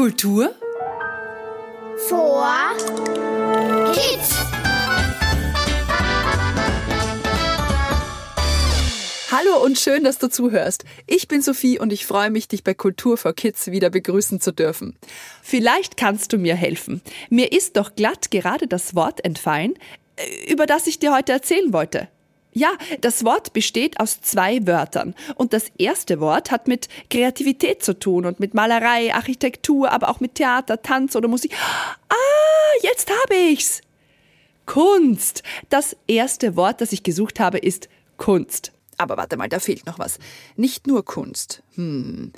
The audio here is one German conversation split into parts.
Kultur vor Kids. Hallo und schön, dass du zuhörst. Ich bin Sophie und ich freue mich, dich bei Kultur for Kids wieder begrüßen zu dürfen. Vielleicht kannst du mir helfen. Mir ist doch glatt gerade das Wort entfallen, äh, über das ich dir heute erzählen wollte. Ja, das Wort besteht aus zwei Wörtern. Und das erste Wort hat mit Kreativität zu tun und mit Malerei, Architektur, aber auch mit Theater, Tanz oder Musik. Ah, jetzt habe ich's! Kunst. Das erste Wort, das ich gesucht habe, ist Kunst. Aber warte mal, da fehlt noch was. Nicht nur Kunst. Hm.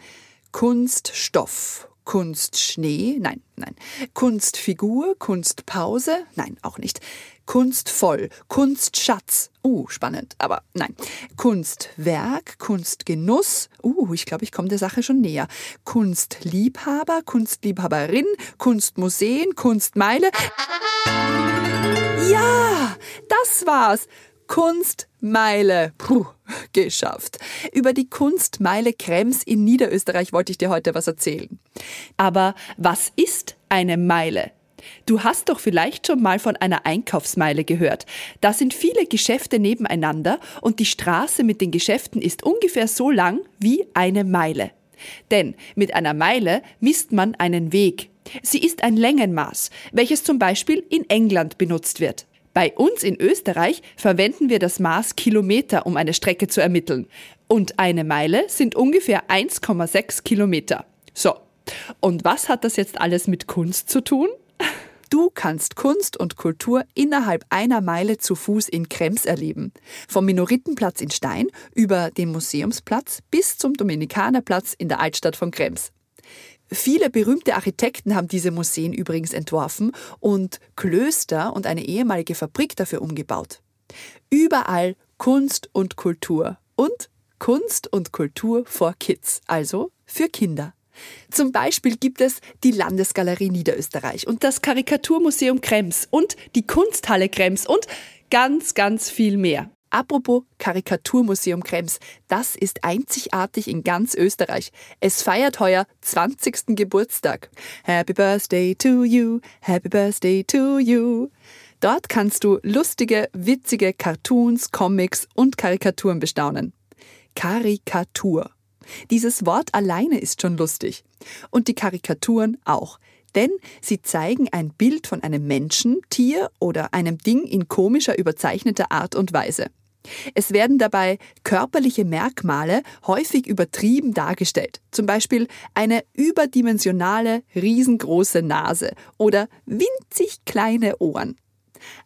Kunststoff, Kunstschnee, nein, nein. Kunstfigur, Kunstpause, nein, auch nicht. Kunstvoll, Kunstschatz, uh, spannend, aber nein. Kunstwerk, Kunstgenuss, uh, ich glaube, ich komme der Sache schon näher. Kunstliebhaber, Kunstliebhaberin, Kunstmuseen, Kunstmeile. Ja, das war's. Kunstmeile. Puh, geschafft. Über die Kunstmeile Krems in Niederösterreich wollte ich dir heute was erzählen. Aber was ist eine Meile? Du hast doch vielleicht schon mal von einer Einkaufsmeile gehört. Da sind viele Geschäfte nebeneinander und die Straße mit den Geschäften ist ungefähr so lang wie eine Meile. Denn mit einer Meile misst man einen Weg. Sie ist ein Längenmaß, welches zum Beispiel in England benutzt wird. Bei uns in Österreich verwenden wir das Maß Kilometer, um eine Strecke zu ermitteln. Und eine Meile sind ungefähr 1,6 Kilometer. So. Und was hat das jetzt alles mit Kunst zu tun? Du kannst Kunst und Kultur innerhalb einer Meile zu Fuß in Krems erleben. Vom Minoritenplatz in Stein über den Museumsplatz bis zum Dominikanerplatz in der Altstadt von Krems. Viele berühmte Architekten haben diese Museen übrigens entworfen und Klöster und eine ehemalige Fabrik dafür umgebaut. Überall Kunst und Kultur und Kunst und Kultur for Kids, also für Kinder. Zum Beispiel gibt es die Landesgalerie Niederösterreich und das Karikaturmuseum Krems und die Kunsthalle Krems und ganz, ganz viel mehr. Apropos Karikaturmuseum Krems, das ist einzigartig in ganz Österreich. Es feiert heuer 20. Geburtstag. Happy Birthday to you, Happy Birthday to you. Dort kannst du lustige, witzige Cartoons, Comics und Karikaturen bestaunen. Karikatur. Dieses Wort alleine ist schon lustig. Und die Karikaturen auch denn sie zeigen ein Bild von einem Menschen, Tier oder einem Ding in komischer, überzeichneter Art und Weise. Es werden dabei körperliche Merkmale häufig übertrieben dargestellt, zum Beispiel eine überdimensionale, riesengroße Nase oder winzig kleine Ohren.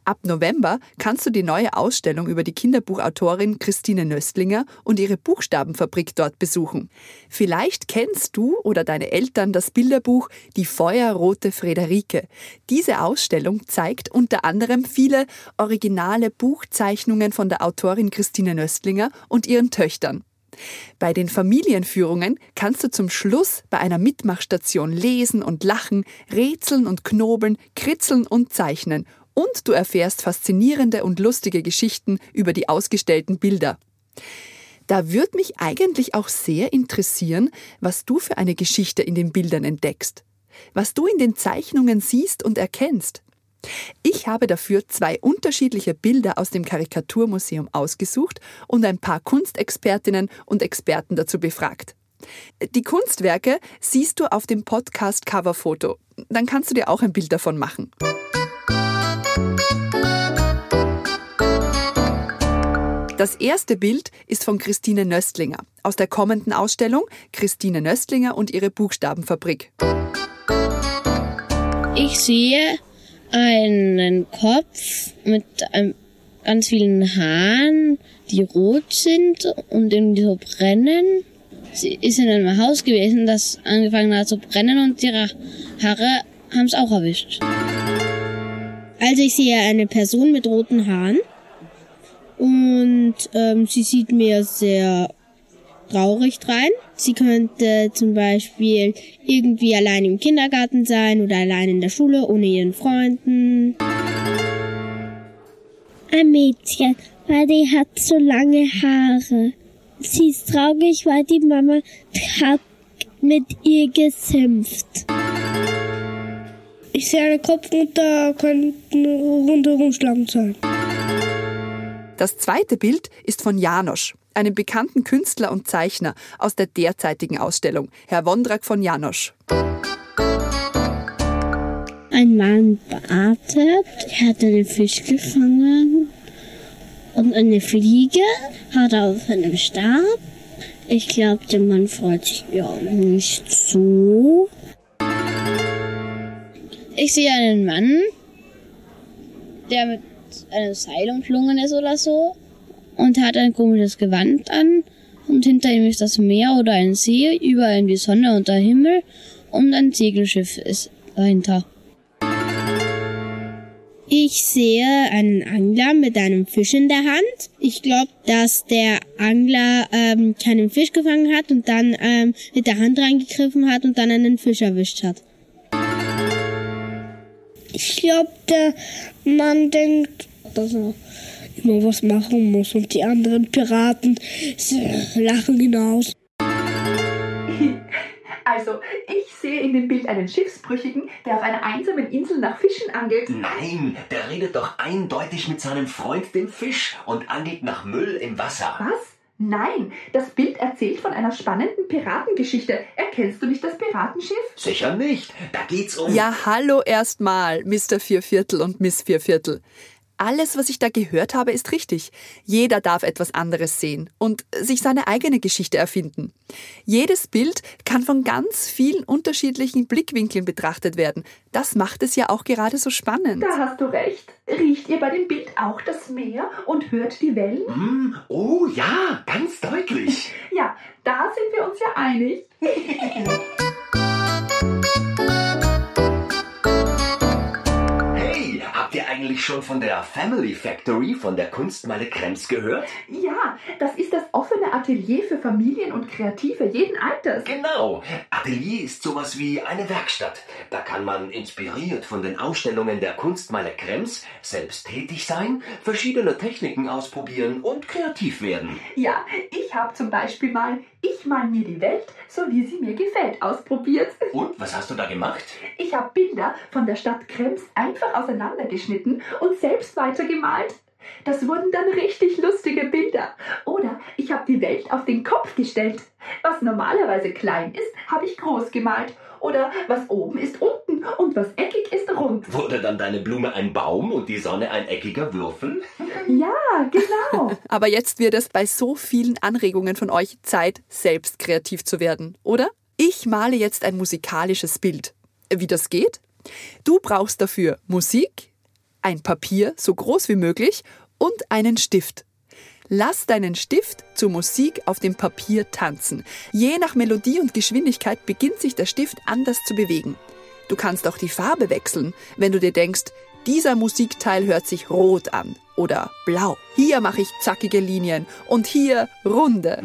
Ab November kannst du die neue Ausstellung über die Kinderbuchautorin Christine Nöstlinger und ihre Buchstabenfabrik dort besuchen. Vielleicht kennst du oder deine Eltern das Bilderbuch Die feuerrote Frederike. Diese Ausstellung zeigt unter anderem viele originale Buchzeichnungen von der Autorin Christine Nöstlinger und ihren Töchtern. Bei den Familienführungen kannst du zum Schluss bei einer Mitmachstation lesen und lachen, rätseln und knobeln, kritzeln und zeichnen und du erfährst faszinierende und lustige Geschichten über die ausgestellten Bilder. Da würde mich eigentlich auch sehr interessieren, was du für eine Geschichte in den Bildern entdeckst, was du in den Zeichnungen siehst und erkennst. Ich habe dafür zwei unterschiedliche Bilder aus dem Karikaturmuseum ausgesucht und ein paar Kunstexpertinnen und Experten dazu befragt. Die Kunstwerke siehst du auf dem Podcast Coverfoto. Dann kannst du dir auch ein Bild davon machen. Das erste Bild ist von Christine Nöstlinger aus der kommenden Ausstellung Christine Nöstlinger und ihre Buchstabenfabrik. Ich sehe einen Kopf mit ganz vielen Haaren, die rot sind und irgendwie so brennen. Sie ist in einem Haus gewesen, das angefangen hat zu brennen und ihre Haare haben es auch erwischt. Also ich sehe eine Person mit roten Haaren und ähm, sie sieht mir sehr traurig rein. Sie könnte zum Beispiel irgendwie allein im Kindergarten sein oder allein in der Schule ohne ihren Freunden. Ein Mädchen, weil die hat so lange Haare. Sie ist traurig, weil die Mama hat mit ihr geschimpft. Ich sehe einen Kopf und da könnten rundherum Schlangen sein. Das zweite Bild ist von Janosch, einem bekannten Künstler und Zeichner aus der derzeitigen Ausstellung, Herr Wondrak von Janosch. Ein Mann wartet, er hat einen Fisch gefangen und eine Fliege hat er auf einem Stab. Ich glaube, der Mann freut sich ja nicht so. Ich sehe einen Mann, der mit einem Seil umschlungen ist oder so und hat ein komisches Gewand an und hinter ihm ist das Meer oder ein See, über ihm die Sonne und der Himmel und ein Segelschiff ist dahinter. Ich sehe einen Angler mit einem Fisch in der Hand. Ich glaube, dass der Angler ähm, keinen Fisch gefangen hat und dann ähm, mit der Hand reingegriffen hat und dann einen Fisch erwischt hat. Ich glaube, der Mann denkt, dass er immer was machen muss und die anderen Piraten lachen ihn aus. Also, ich sehe in dem Bild einen Schiffsbrüchigen, der auf einer einsamen Insel nach Fischen angelt. Nein, der redet doch eindeutig mit seinem Freund dem Fisch und angelt nach Müll im Wasser. Was? Nein, das Bild erzählt von einer spannenden Piratengeschichte. Erkennst du nicht das Piratenschiff? Sicher nicht. Da geht's um. Ja, hallo erstmal, Mr. Vierviertel und Miss Vierviertel. Alles, was ich da gehört habe, ist richtig. Jeder darf etwas anderes sehen und sich seine eigene Geschichte erfinden. Jedes Bild kann von ganz vielen unterschiedlichen Blickwinkeln betrachtet werden. Das macht es ja auch gerade so spannend. Da hast du recht. Riecht ihr bei dem Bild auch das Meer und hört die Wellen? Hm, oh ja, ganz deutlich. Ja, da sind wir uns ja einig. eigentlich schon von der Family Factory von der Kunstmeile Krems gehört? Ja, das ist das offene Atelier für Familien und Kreative jeden Alters. Genau. Atelier ist sowas wie eine Werkstatt. Da kann man inspiriert von den Ausstellungen der Kunstmeile Krems selbst tätig sein, verschiedene Techniken ausprobieren und kreativ werden. Ja, ich habe zum Beispiel mal Ich mal mir die Welt, so wie sie mir gefällt, ausprobiert. Und was hast du da gemacht? Ich habe Bilder von der Stadt Krems einfach auseinandergeschnitten und selbst weitergemalt. Das wurden dann richtig lustige Bilder. Oder ich habe die Welt auf den Kopf gestellt. Was normalerweise klein ist, habe ich groß gemalt. Oder was oben ist unten und was eckig rund. Wurde dann deine Blume ein Baum und die Sonne ein eckiger Würfel? Ja, genau. Aber jetzt wird es bei so vielen Anregungen von euch Zeit, selbst kreativ zu werden, oder? Ich male jetzt ein musikalisches Bild. Wie das geht? Du brauchst dafür Musik, ein Papier so groß wie möglich und einen Stift. Lass deinen Stift zur Musik auf dem Papier tanzen. Je nach Melodie und Geschwindigkeit beginnt sich der Stift anders zu bewegen. Du kannst auch die Farbe wechseln, wenn du dir denkst, dieser Musikteil hört sich rot an oder blau. Hier mache ich zackige Linien und hier runde.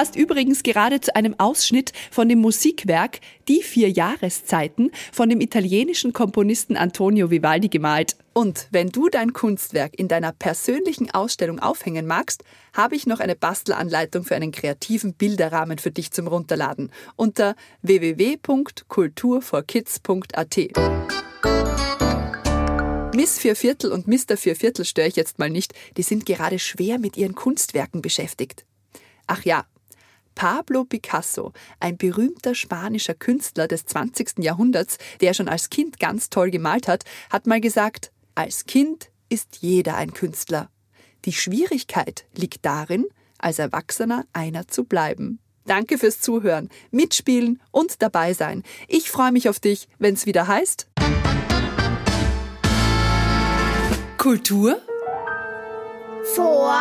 Hast übrigens gerade zu einem Ausschnitt von dem Musikwerk Die vier Jahreszeiten von dem italienischen Komponisten Antonio Vivaldi gemalt. Und wenn du dein Kunstwerk in deiner persönlichen Ausstellung aufhängen magst, habe ich noch eine Bastelanleitung für einen kreativen Bilderrahmen für dich zum Runterladen unter www.kulturforkids.at. Miss Vierviertel und Mr. Vierviertel störe ich jetzt mal nicht, die sind gerade schwer mit ihren Kunstwerken beschäftigt. Ach ja, Pablo Picasso, ein berühmter spanischer Künstler des 20. Jahrhunderts, der schon als Kind ganz toll gemalt hat, hat mal gesagt, als Kind ist jeder ein Künstler. Die Schwierigkeit liegt darin, als Erwachsener einer zu bleiben. Danke fürs Zuhören, mitspielen und dabei sein. Ich freue mich auf dich, wenn es wieder heißt. Kultur Vor